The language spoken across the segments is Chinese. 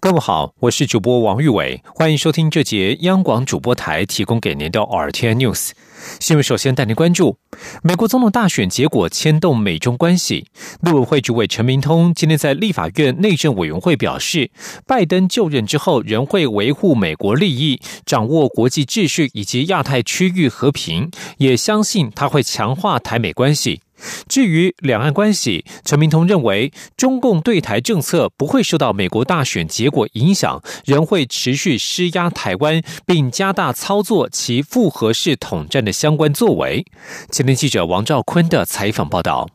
各位好，我是主播王玉伟，欢迎收听这节央广主播台提供给您的 RTN News 新闻。首先带您关注美国总统大选结果牵动美中关系。陆委会主委陈明通今天在立法院内政委员会表示，拜登就任之后仍会维护美国利益，掌握国际秩序以及亚太区域和平，也相信他会强化台美关系。至于两岸关系，陈明通认为，中共对台政策不会受到美国大选结果影响，仍会持续施压台湾，并加大操作其复合式统战的相关作为。前天记者王兆坤的采访报道。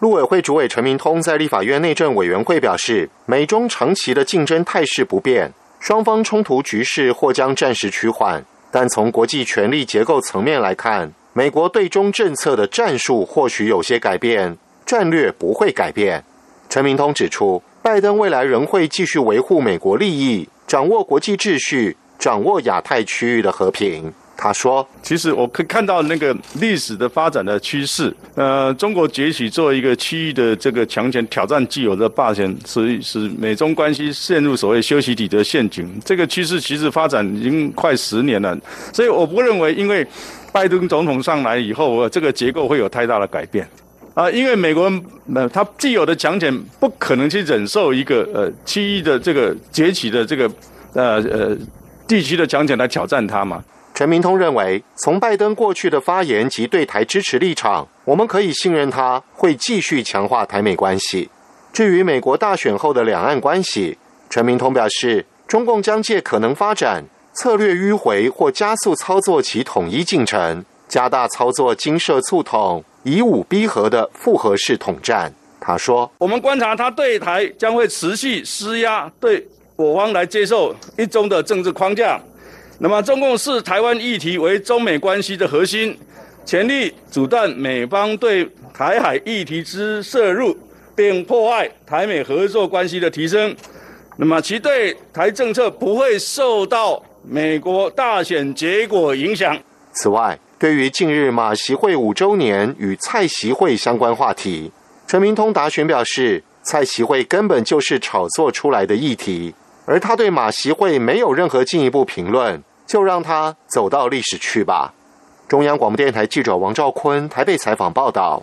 陆委会主委陈明通在立法院内政委员会表示，美中长期的竞争态势不变，双方冲突局势或将暂时趋缓，但从国际权力结构层面来看。美国对中政策的战术或许有些改变，战略不会改变。陈明通指出，拜登未来仍会继续维护美国利益，掌握国际秩序，掌握亚太区域的和平。他说：“其实我可以看到那个历史的发展的趋势，呃，中国崛起作为一个区域的这个强权，挑战既有的霸权，使使美中关系陷入所谓修习底的陷阱。这个趋势其实发展已经快十年了，所以我不认为因为。”拜登总统上来以后，这个结构会有太大的改变啊！因为美国呃，他既有的强权不可能去忍受一个呃区域的这个崛起的这个呃呃地区的强权来挑战他嘛。陈明通认为，从拜登过去的发言及对台支持立场，我们可以信任他会继续强化台美关系。至于美国大选后的两岸关系，陈明通表示，中共将借可能发展。策略迂回或加速操作其统一进程，加大操作金社促统、以武逼和的复合式统战。他说：“我们观察他对台将会持续施压，对我方来接受一中的政治框架。那么，中共视台湾议题为中美关系的核心，全力阻断美方对台海议题之涉入，并破坏台美合作关系的提升。那么，其对台政策不会受到。”美国大选结果影响。此外，对于近日马习会五周年与蔡习会相关话题，陈明通答询表示，蔡习会根本就是炒作出来的议题，而他对马习会没有任何进一步评论，就让他走到历史去吧。中央广播电台记者王兆坤台北采访报道。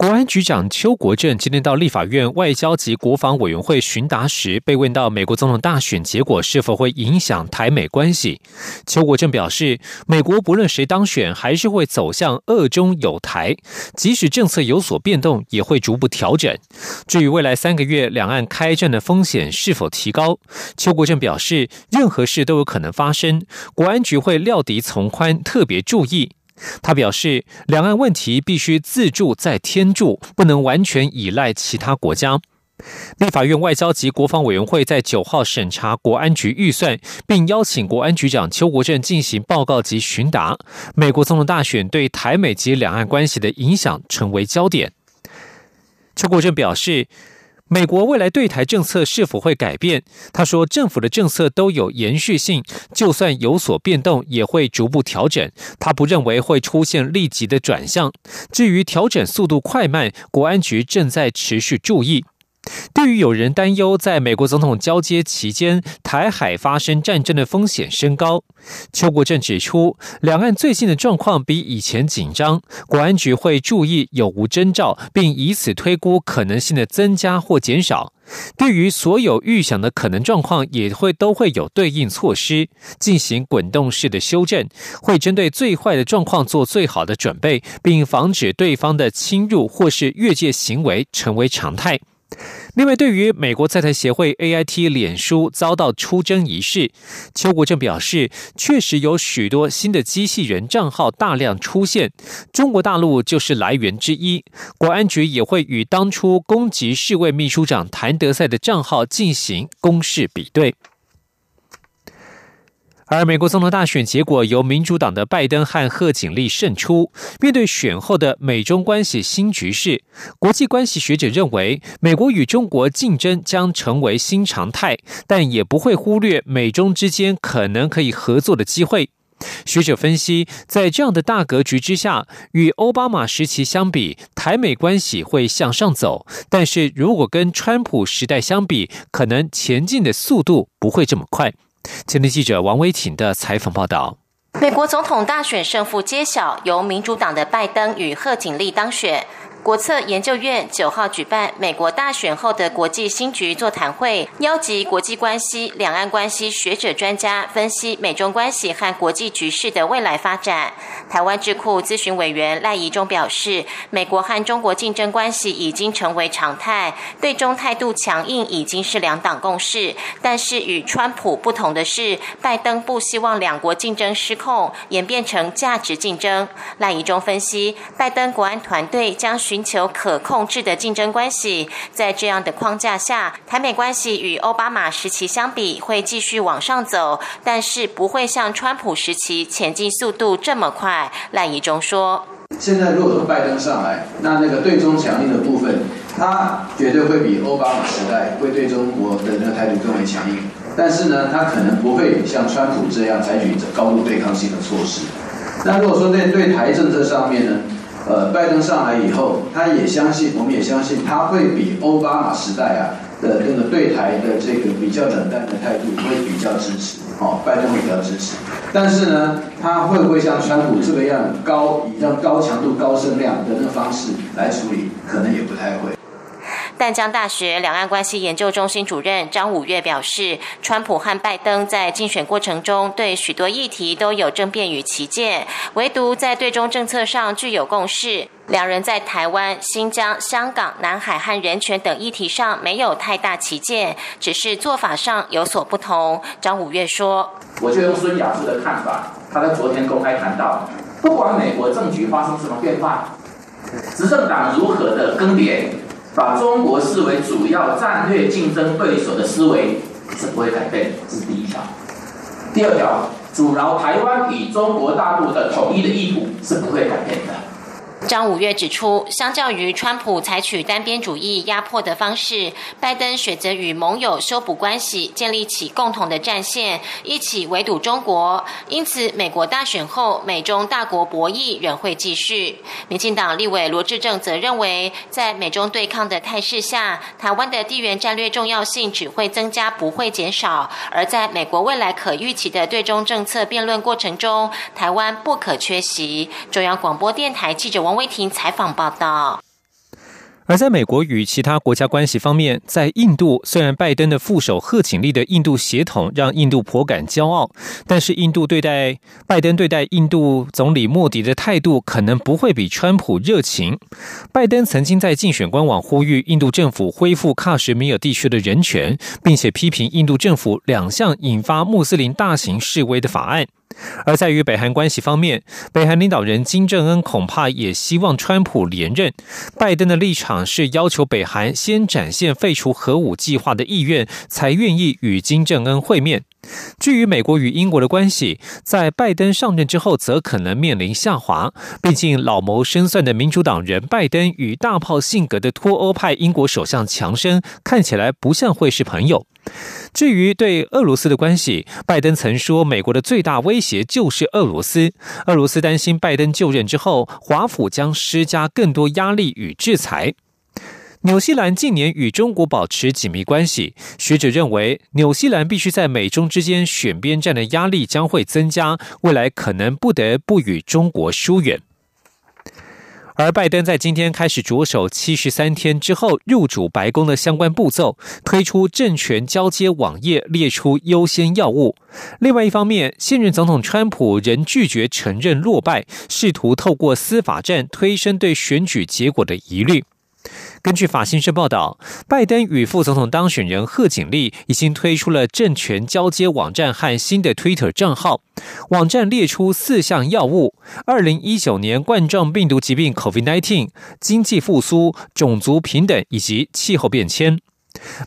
国安局长邱国正今天到立法院外交及国防委员会询答时，被问到美国总统大选结果是否会影响台美关系。邱国正表示，美国不论谁当选，还是会走向恶中有台，即使政策有所变动，也会逐步调整。至于未来三个月两岸开战的风险是否提高，邱国正表示，任何事都有可能发生，国安局会料敌从宽，特别注意。他表示，两岸问题必须自助再天助，不能完全依赖其他国家。立法院外交及国防委员会在九号审查国安局预算，并邀请国安局长邱国正进行报告及询答。美国总统大选对台美及两岸关系的影响成为焦点。邱国正表示。美国未来对台政策是否会改变？他说，政府的政策都有延续性，就算有所变动，也会逐步调整。他不认为会出现立即的转向。至于调整速度快慢，国安局正在持续注意。对于有人担忧，在美国总统交接期间，台海发生战争的风险升高，邱国正指出，两岸最近的状况比以前紧张，国安局会注意有无征兆，并以此推估可能性的增加或减少。对于所有预想的可能状况，也会都会有对应措施，进行滚动式的修正，会针对最坏的状况做最好的准备，并防止对方的侵入或是越界行为成为常态。另外，对于美国在台协会 A I T 脸书遭到出征一事，邱国正表示，确实有许多新的机器人账号大量出现，中国大陆就是来源之一。国安局也会与当初攻击世卫秘书长谭德赛的账号进行公示比对。而美国总统大选结果由民主党的拜登和贺锦丽胜出。面对选后的美中关系新局势，国际关系学者认为，美国与中国竞争将成为新常态，但也不会忽略美中之间可能可以合作的机会。学者分析，在这样的大格局之下，与奥巴马时期相比，台美关系会向上走；但是如果跟川普时代相比，可能前进的速度不会这么快。前天记者王威挺的采访报道：美国总统大选胜负揭晓，由民主党的拜登与贺锦丽当选。国策研究院九号举办美国大选后的国际新局座谈会，邀集国际关系、两岸关系学者专家分析美中关系和国际局势的未来发展。台湾智库咨询委员赖宜中表示，美国和中国竞争关系已经成为常态，对中态度强硬已经是两党共识。但是与川普不同的是，拜登不希望两国竞争失控，演变成价值竞争。赖宜中分析，拜登国安团队将。寻求可控制的竞争关系，在这样的框架下，台美关系与奥巴马时期相比会继续往上走，但是不会像川普时期前进速度这么快。赖以中说：“现在如果说拜登上来，那那个对中强硬的部分，他绝对会比奥巴马时代会对中国的那个态度更为强硬。但是呢，他可能不会像川普这样采取高度对抗性的措施。那如果说在对台政策上面呢？”呃，拜登上来以后，他也相信，我们也相信，他会比奥巴马时代啊的那个对台的这个比较冷淡的态度会比较支持，哦，拜登会比较支持。但是呢，他会不会像川普这个样高以让高强度、高声量的那个方式来处理，可能也不太会。淡江大学两岸关系研究中心主任张五岳表示，川普和拜登在竞选过程中对许多议题都有争辩与旗舰，唯独在对中政策上具有共识。两人在台湾、新疆、香港、南海和人权等议题上没有太大旗舰，只是做法上有所不同。张五岳说：“我就用孙亚夫的看法，他在昨天公开谈到，不管美国政局发生什么变化，执政党如何的更迭。”把中国视为主要战略竞争对手的思维是不会改变，这是第一条。第二条，阻挠台湾与中国大陆的统一的意图是不会改变的。张五月指出，相较于川普采取单边主义压迫的方式，拜登选择与盟友修补关系，建立起共同的战线，一起围堵中国。因此，美国大选后，美中大国博弈仍会继续。民进党立委罗志正则认为，在美中对抗的态势下，台湾的地缘战略重要性只会增加，不会减少。而在美国未来可预期的对中政策辩论过程中，台湾不可缺席。中央广播电台记者王。威婷采访报道。而在美国与其他国家关系方面，在印度，虽然拜登的副手贺锦丽的印度协同让印度颇感骄傲，但是印度对待拜登对待印度总理莫迪的态度可能不会比川普热情。拜登曾经在竞选官网呼吁印度政府恢复喀什米尔地区的人权，并且批评印度政府两项引发穆斯林大型示威的法案。而在与北韩关系方面，北韩领导人金正恩恐怕也希望川普连任。拜登的立场是要求北韩先展现废除核武计划的意愿，才愿意与金正恩会面。至于美国与英国的关系，在拜登上任之后，则可能面临下滑。毕竟老谋深算的民主党人拜登与大炮性格的脱欧派英国首相强生，看起来不像会是朋友。至于对俄罗斯的关系，拜登曾说，美国的最大威胁就是俄罗斯。俄罗斯担心拜登就任之后，华府将施加更多压力与制裁。纽西兰近年与中国保持紧密关系，学者认为，纽西兰必须在美中之间选边站的压力将会增加，未来可能不得不与中国疏远。而拜登在今天开始着手七十三天之后入主白宫的相关步骤，推出政权交接网页，列出优先要务。另外一方面，现任总统川普仍拒绝承认落败，试图透过司法战推升对选举结果的疑虑。根据法新社报道，拜登与副总统当选人贺锦丽已经推出了政权交接网站和新的 Twitter 账号。网站列出四项药物：二零一九年冠状病毒疾病 COVID-19、经济复苏、种族平等以及气候变迁。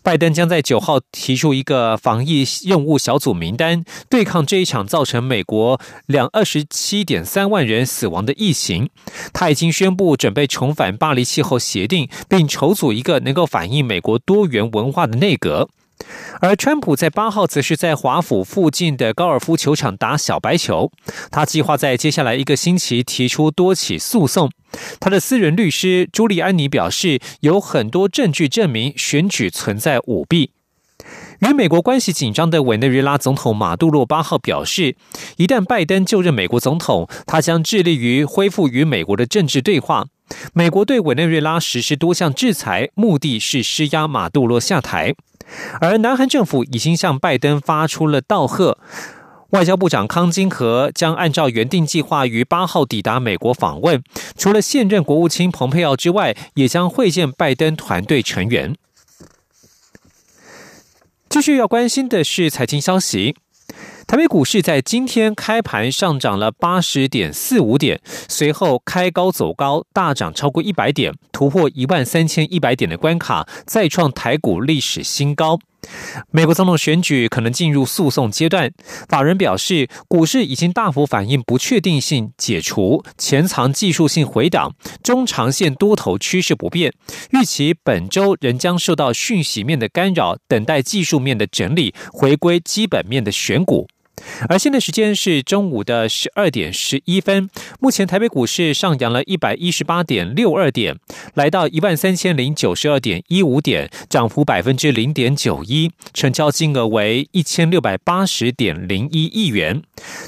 拜登将在九号提出一个防疫任务小组名单，对抗这一场造成美国两二十七点三万人死亡的疫情。他已经宣布准备重返巴黎气候协定，并筹组一个能够反映美国多元文化的内阁。而川普在八号则是在华府附近的高尔夫球场打小白球。他计划在接下来一个星期提出多起诉讼。他的私人律师朱利安尼表示，有很多证据证明选举存在舞弊。与美国关系紧张的委内瑞拉总统马杜罗八号表示，一旦拜登就任美国总统，他将致力于恢复与美国的政治对话。美国对委内瑞拉实施多项制裁，目的是施压马杜罗下台。而南韩政府已经向拜登发出了道贺。外交部长康金和将按照原定计划于八号抵达美国访问，除了现任国务卿蓬佩奥之外，也将会见拜登团队成员。继续要关心的是财经消息。台北股市在今天开盘上涨了八十点四五点，随后开高走高，大涨超过一百点，突破一万三千一百点的关卡，再创台股历史新高。美国总统选举可能进入诉讼阶段，法人表示，股市已经大幅反映不确定性解除，潜藏技术性回档，中长线多头趋势不变，预期本周仍将受到讯息面的干扰，等待技术面的整理，回归基本面的选股。而现在时间是中午的十二点十一分。目前台北股市上扬了一百一十八点六二点，来到一万三千零九十二点一五点，涨幅百分之零点九一，成交金额为一千六百八十点零一亿元。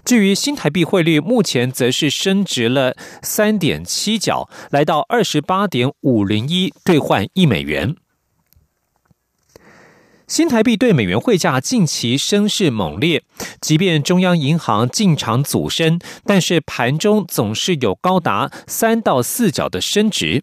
至于新台币汇率，目前则是升值了三点七角，来到二十八点五零一兑换一美元。新台币对美元汇价近期升势猛烈，即便中央银行进场阻升，但是盘中总是有高达三到四角的升值。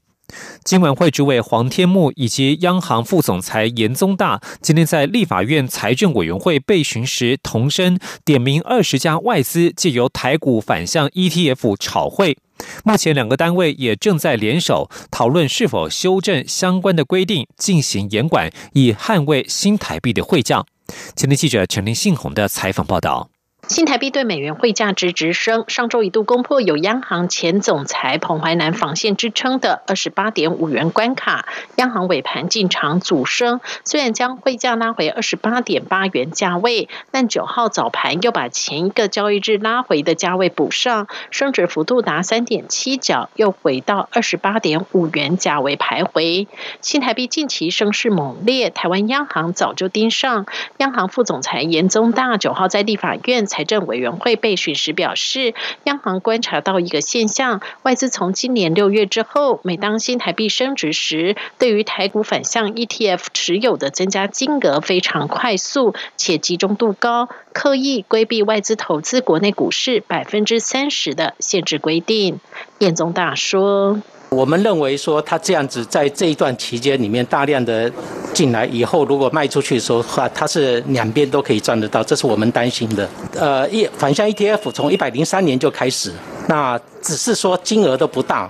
金管会主委黄天木以及央行副总裁严宗大今天在立法院财政委员会备询时，同声点名二十家外资借由台股反向 ETF 炒汇。目前两个单位也正在联手讨论是否修正相关的规定，进行严管，以捍卫新台币的汇价。前天记者陈林信宏的采访报道。新台币对美元汇价值直升，上周一度攻破有央行前总裁彭淮南防线支撑的二十八点五元关卡。央行尾盘进场阻升，虽然将汇价拉回二十八点八元价位，但九号早盘又把前一个交易日拉回的价位补上，升值幅度达三点七角，又回到二十八点五元价位徘徊。新台币近期升势猛烈，台湾央行早就盯上。央行副总裁严宗大九号在立法院财政委员会备询时表示，央行观察到一个现象：外资从今年六月之后，每当新台币升值时，对于台股反向 ETF 持有的增加金额非常快速，且集中度高，刻意规避外资投资国内股市百分之三十的限制规定。燕宗大说。我们认为说，他这样子在这一段期间里面大量的进来以后，如果卖出去的时候话，它是两边都可以赚得到，这是我们担心的。呃，一反向 ETF 从一百零三年就开始，那只是说金额都不大，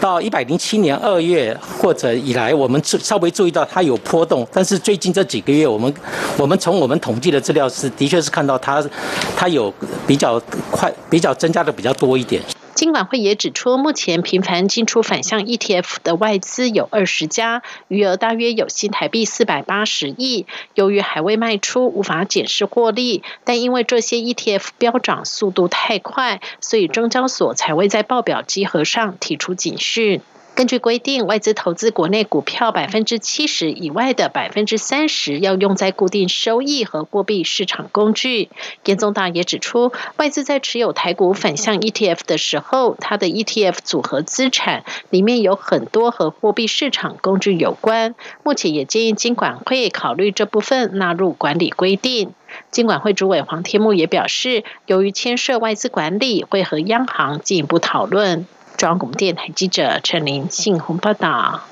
到一百零七年二月或者以来，我们稍微注意到它有波动，但是最近这几个月，我们我们从我们统计的资料是，的确是看到它它有比较快，比较增加的比较多一点。金管会也指出，目前频繁进出反向 ETF 的外资有二十家，余额大约有新台币四百八十亿。由于还未卖出，无法检视获利，但因为这些 ETF 飙涨速度太快，所以中交所才会在报表集合上提出警讯。根据规定，外资投资国内股票百分之七十以外的百分之三十要用在固定收益和货币市场工具。严宗大也指出，外资在持有台股反向 ETF 的时候，它的 ETF 组合资产里面有很多和货币市场工具有关。目前也建议金管会考虑这部分纳入管理规定。金管会主委黄天木也表示，由于牵涉外资管理，会和央行进一步讨论。中央广播电台记者陈琳信红报道。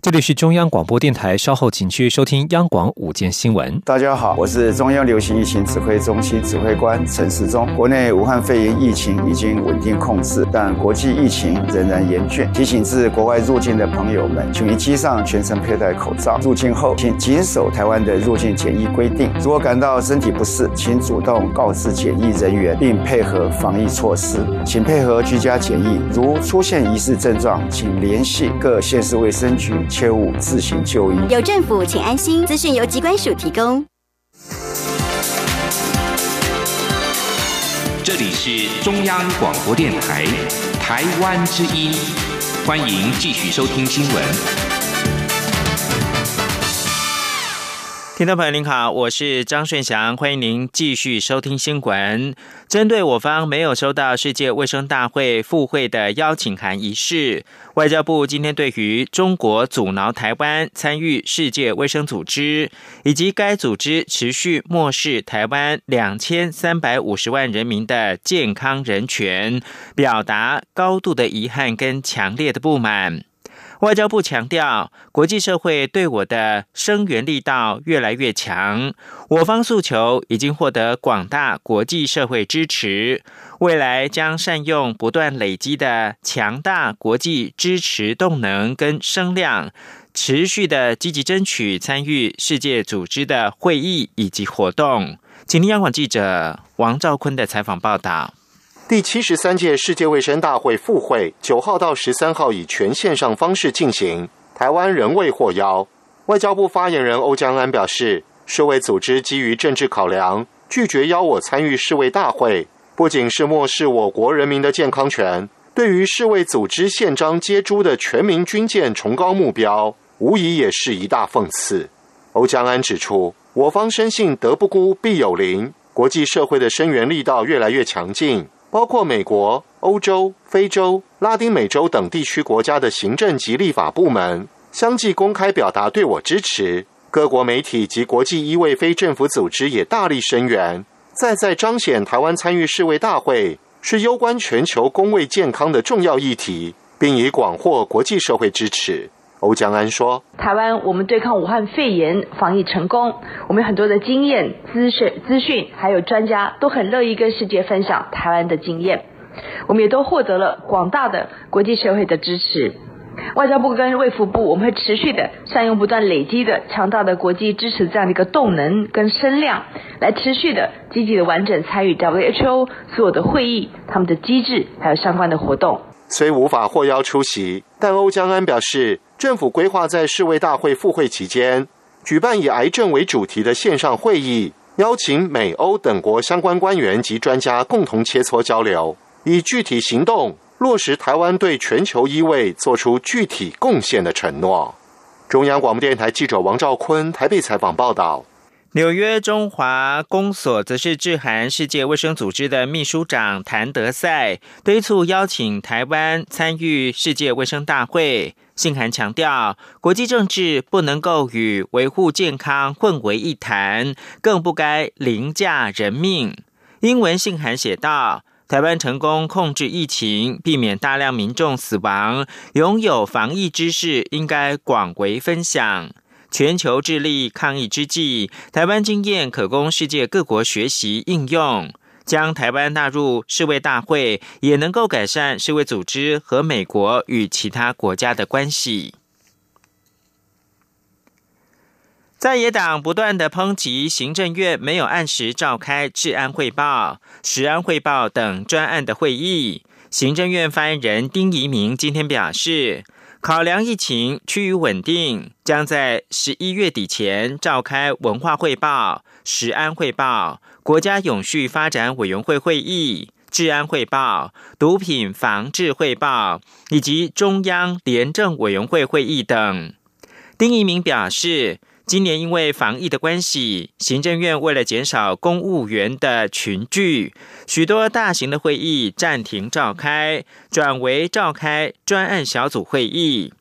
这里是中央广播电台，稍后请去收听央广午间新闻。大家好，我是中央流行疫情指挥中心指挥官陈时中。国内武汉肺炎疫情已经稳定控制，但国际疫情仍然严峻。提醒自国外入境的朋友们，请于机上全程佩戴口罩。入境后，请谨守台湾的入境检疫规定。如果感到身体不适，请主动告知检疫人员，并配合防疫措施。请配合居家检疫。如出现疑似症状，请联系各县市卫生局。切勿自行就医。有政府，请安心。资讯由机关署提供。这里是中央广播电台台湾之音，欢迎继续收听新闻。听众朋友您好，我是张顺祥，欢迎您继续收听新闻。针对我方没有收到世界卫生大会赴会的邀请函一事，外交部今天对于中国阻挠台湾参与世界卫生组织，以及该组织持续漠视台湾两千三百五十万人民的健康人权，表达高度的遗憾跟强烈的不满。外交部强调，国际社会对我的声援力道越来越强，我方诉求已经获得广大国际社会支持，未来将善用不断累积的强大国际支持动能跟声量，持续的积极争取参与世界组织的会议以及活动。请听央广记者王兆坤的采访报道。第七十三届世界卫生大会复会九号到十三号以全线上方式进行，台湾仍未获邀。外交部发言人欧江安表示，世卫组织基于政治考量，拒绝邀我参与世卫大会，不仅是漠视我国人民的健康权，对于世卫组织宪章接诸的全民军舰崇高目标，无疑也是一大讽刺。欧江安指出，我方深信德不孤必有邻，国际社会的声援力道越来越强劲。包括美国、欧洲、非洲、拉丁美洲等地区国家的行政及立法部门相继公开表达对我支持，各国媒体及国际医卫非政府组织也大力声援，再再彰显台湾参与世卫大会是攸关全球公卫健康的重要议题，并已广获国际社会支持。欧江安说：“台湾，我们对抗武汉肺炎防疫成功，我们有很多的经验、资讯、资讯，还有专家都很乐意跟世界分享台湾的经验。我们也都获得了广大的国际社会的支持。外交部跟卫福部，我们会持续的善用不断累积的强大的国际支持这样的一个动能跟声量，来持续的积极的完整参与 WHO 所有的会议、他们的机制还有相关的活动。虽无法获邀出席，但欧江安表示。”政府规划在世卫大会复会期间举办以癌症为主题的线上会议，邀请美欧等国相关官员及专家共同切磋交流，以具体行动落实台湾对全球医卫做出具体贡献的承诺。中央广播电台记者王兆坤台北采访报道。纽约中华公所则是致函世界卫生组织的秘书长谭德赛，敦促邀请台湾参与世界卫生大会。信函强调，国际政治不能够与维护健康混为一谈，更不该凌驾人命。英文信函写道：“台湾成功控制疫情，避免大量民众死亡，拥有防疫知识应该广为分享。全球致力抗疫之际，台湾经验可供世界各国学习应用。”将台湾纳入世卫大会，也能够改善世卫组织和美国与其他国家的关系。在野党不断的抨击行政院没有按时召开治安汇报、食安汇报等专案的会议。行政院发言人丁仪明今天表示，考量疫情趋于稳定，将在十一月底前召开文化汇报、食安汇报。国家永续发展委员会会议、治安汇报、毒品防治汇报以及中央廉政委员会会议等。丁一鸣表示，今年因为防疫的关系，行政院为了减少公务员的群聚，许多大型的会议暂停召开，转为召开专案小组会议。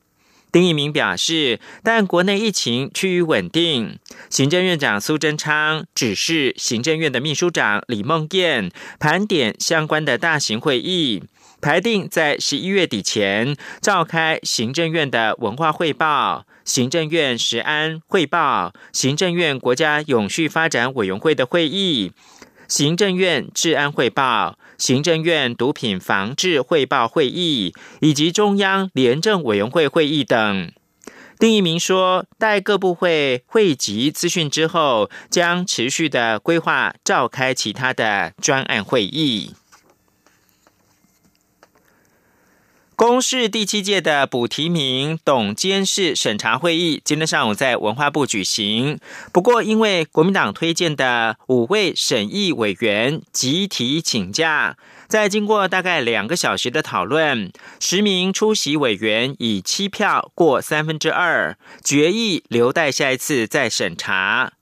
丁一鸣表示，但国内疫情趋于稳定，行政院长苏贞昌指示行政院的秘书长李梦燕盘点相关的大型会议，排定在十一月底前召开行政院的文化汇报、行政院食安汇报、行政院国家永续发展委员会的会议、行政院治安汇报、行政院毒品防治汇报会议以及中央廉政委员会会议等。丁一鸣说，待各部会汇集资讯之后，将持续的规划召开其他的专案会议。公示第七届的补提名董监事审查会议今天上午在文化部举行。不过，因为国民党推荐的五位审议委员集体请假，在经过大概两个小时的讨论，十名出席委员以七票过三分之二，决议留待下一次再审查。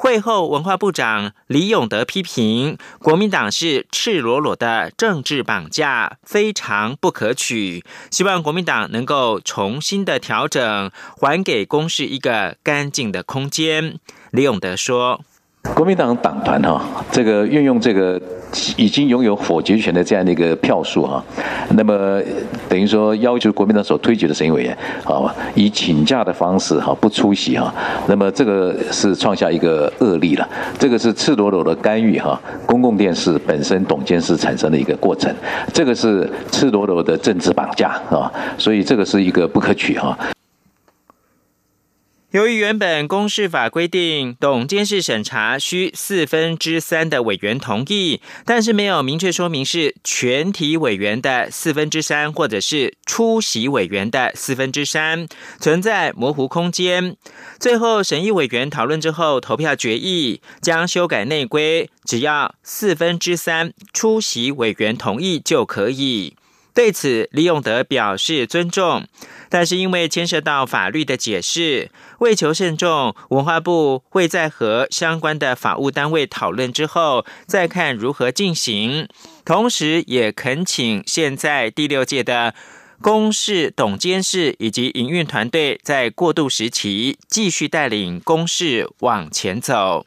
会后，文化部长李永德批评国民党是赤裸裸的政治绑架，非常不可取。希望国民党能够重新的调整，还给公事一个干净的空间。李永德说。国民党党团哈，这个运用这个已经拥有否决权的这样的一个票数哈，那么等于说要求国民党所推举的审议委员，好以请假的方式哈不出席哈，那么这个是创下一个恶例了，这个是赤裸裸的干预哈，公共电视本身董监事产生的一个过程，这个是赤裸裸的政治绑架啊，所以这个是一个不可取哈。由于原本公示法规定董监事审查需四分之三的委员同意，但是没有明确说明是全体委员的四分之三，或者是出席委员的四分之三，存在模糊空间。最后审议委员讨论之后投票决议，将修改内规，只要四分之三出席委员同意就可以。对此，李永德表示尊重。但是因为牵涉到法律的解释，为求慎重，文化部会在和相关的法务单位讨论之后，再看如何进行。同时，也恳请现在第六届的公事董监事以及营运团队，在过渡时期继续带领公事往前走。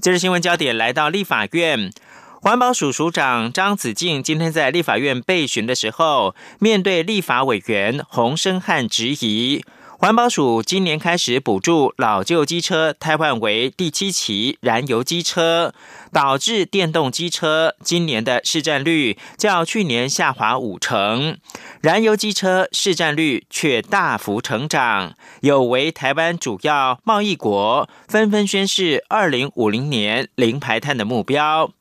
接着新闻焦点来到立法院。环保署署长张子静今天在立法院备询的时候，面对立法委员洪生汉质疑，环保署今年开始补助老旧机车汰换为第七期燃油机车，导致电动机车今年的市占率较去年下滑五成，燃油机车市占率却大幅成长，有违台湾主要贸易国纷纷宣示二零五零年零排碳的目标。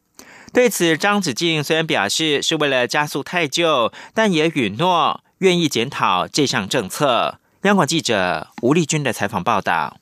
对此，张子静虽然表示是为了加速太旧，但也允诺愿意检讨这项政策。央广记者吴丽君的采访报道。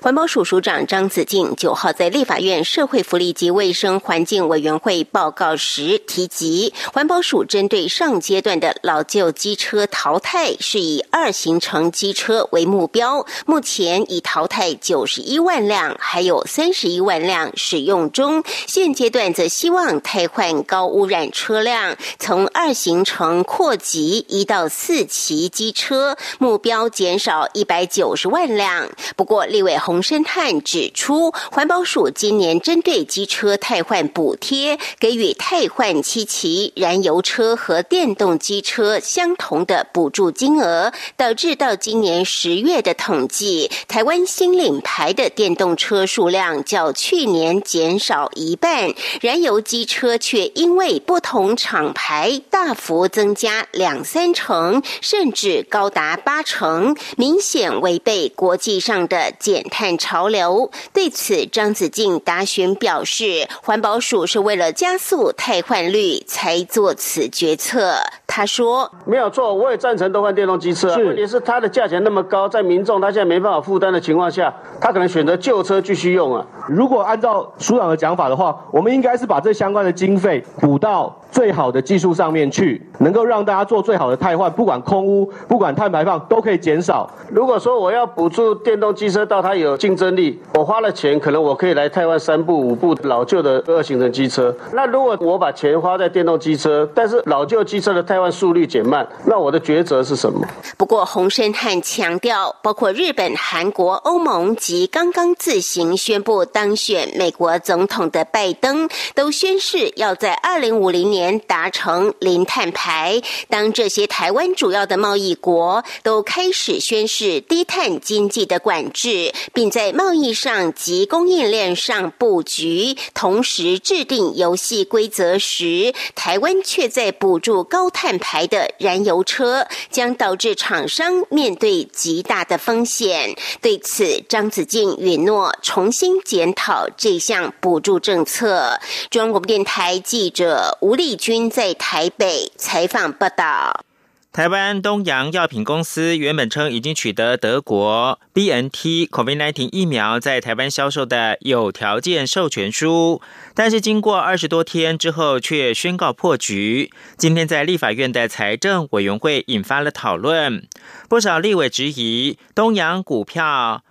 环保署署长张子静九号在立法院社会福利及卫生环境委员会报告时提及，环保署针对上阶段的老旧机车淘汰，是以二行程机车为目标，目前已淘汰九十一万辆，还有三十一万辆使用中。现阶段则希望汰换高污染车辆，从二行程扩及一到四期机车，目标减少一百九十万辆。不过另委洪生汉指出，环保署今年针对机车汰换补贴，给予汰换七期燃油车和电动机车相同的补助金额，导致到今年十月的统计，台湾新领牌的电动车数量较去年减少一半，燃油机车却因为不同厂牌大幅增加两三成，甚至高达八成，明显违背国际上的减。减碳潮流，对此张子静答询表示，环保署是为了加速汰换率才做此决策。他说：“没有错，我也赞成都换电动机车。问题是它的价钱那么高，在民众他现在没办法负担的情况下，他可能选择旧车继续用啊。如果按照署长的讲法的话，我们应该是把这相关的经费补到。”最好的技术上面去，能够让大家做最好的汰换，不管空污，不管碳排放，都可以减少。如果说我要补助电动机车到它有竞争力，我花了钱，可能我可以来汰换三部、五部老旧的二行程机车。那如果我把钱花在电动机车，但是老旧机车的汰换速率减慢，那我的抉择是什么？不过洪生汉强调，包括日本、韩国、欧盟及刚刚自行宣布当选美国总统的拜登，都宣誓要在二零五零年达成零碳排。当这些台湾主要的贸易国都开始宣示低碳经济的管制，并在贸易上及供应链上布局，同时制定游戏规则时，台湾却在补助高碳排的燃油车，将导致厂商面对极大的风险。对此，张子静允诺重新检讨这项补助政策。中央广播电台记者吴丽君在台北采访报道。台湾东洋药品公司原本称已经取得德国 B N T COVID-19 疫苗在台湾销售的有条件授权书，但是经过二十多天之后却宣告破局。今天在立法院的财政委员会引发了讨论，不少立委质疑东洋股票。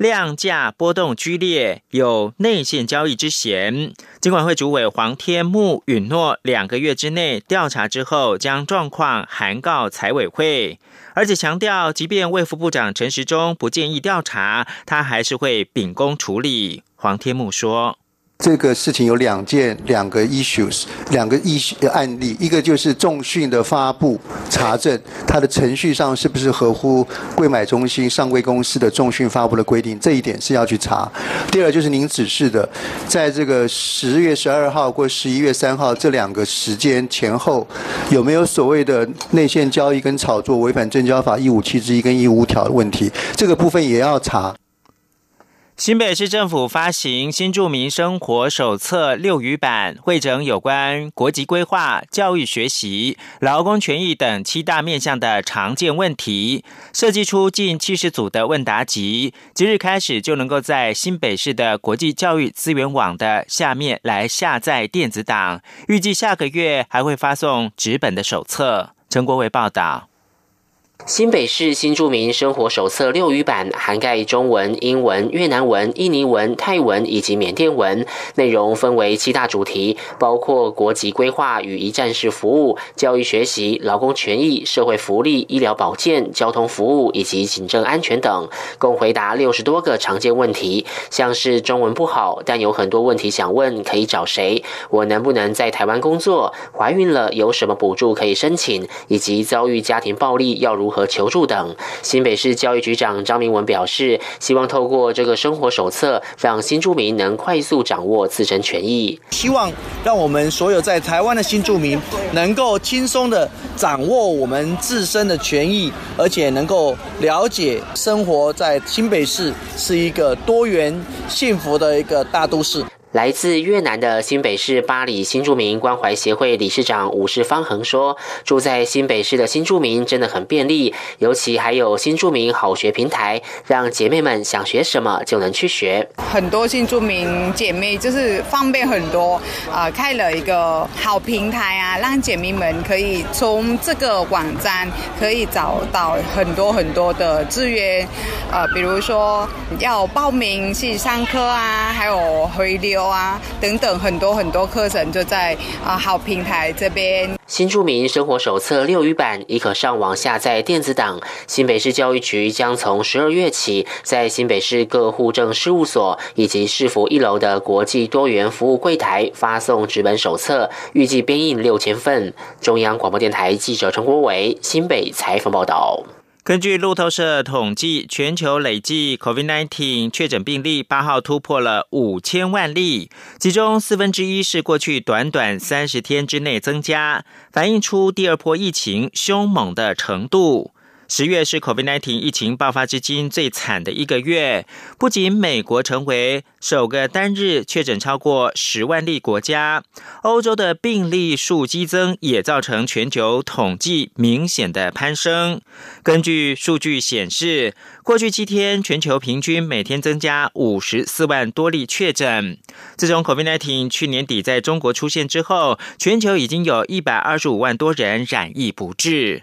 量价波动剧烈，有内线交易之嫌。金管会主委黄天木允诺，两个月之内调查之后，将状况函告财委会，而且强调，即便卫副部长陈时中不建议调查，他还是会秉公处理。黄天木说。这个事情有两件、两个 issues，两个一案例，一个就是重讯的发布查证，它的程序上是不是合乎贵买中心上柜公司的重讯发布的规定，这一点是要去查。第二就是您指示的，在这个十月十二号或十一月三号这两个时间前后，有没有所谓的内线交易跟炒作违反证交法一五七之一跟一五条的问题，这个部分也要查。新北市政府发行新住民生活手册六语版，会整有关国籍规划、教育学习、劳工权益等七大面向的常见问题，设计出近七十组的问答集。即日开始就能够在新北市的国际教育资源网的下面来下载电子档，预计下个月还会发送纸本的手册。陈国伟报道。新北市新住民生活手册六语版涵盖中文、英文、越南文、印尼文、泰文以及缅甸文，内容分为七大主题，包括国籍规划与一站式服务、教育学习、劳工权益、社会福利、医疗保健、交通服务以及行政安全等，共回答六十多个常见问题，像是中文不好，但有很多问题想问，可以找谁？我能不能在台湾工作？怀孕了有什么补助可以申请？以及遭遇家庭暴力要如和求助等，新北市教育局长张明文表示，希望透过这个生活手册，让新住民能快速掌握自身权益。希望让我们所有在台湾的新住民，能够轻松的掌握我们自身的权益，而且能够了解生活在新北市是一个多元幸福的一个大都市。来自越南的新北市巴黎新住民关怀协会理事长吴世方恒说：“住在新北市的新住民真的很便利，尤其还有新住民好学平台，让姐妹们想学什么就能去学。很多新住民姐妹就是方便很多，啊，开了一个好平台啊，让姐妹们可以从这个网站可以找到很多很多的资源，呃，比如说要报名去上课啊，还有回流。”啊，等等，很多很多课程就在啊好平台这边。新住民生活手册六语版已可上网下载电子档。新北市教育局将从十二月起，在新北市各户政事务所以及市府一楼的国际多元服务柜台发送纸本手册，预计编印六千份。中央广播电台记者陈国伟新北采访报道。根据路透社统计，全球累计 COVID-19 确诊病例八号突破了五千万例，其中四分之一是过去短短三十天之内增加，反映出第二波疫情凶猛的程度。十月是 COVID-19 疫情爆发至今最惨的一个月，不仅美国成为首个单日确诊超过十万例国家，欧洲的病例数激增也造成全球统计明显的攀升。根据数据显示，过去七天全球平均每天增加五十四万多例确诊。自从 COVID-19 去年底在中国出现之后，全球已经有一百二十五万多人染疫不治。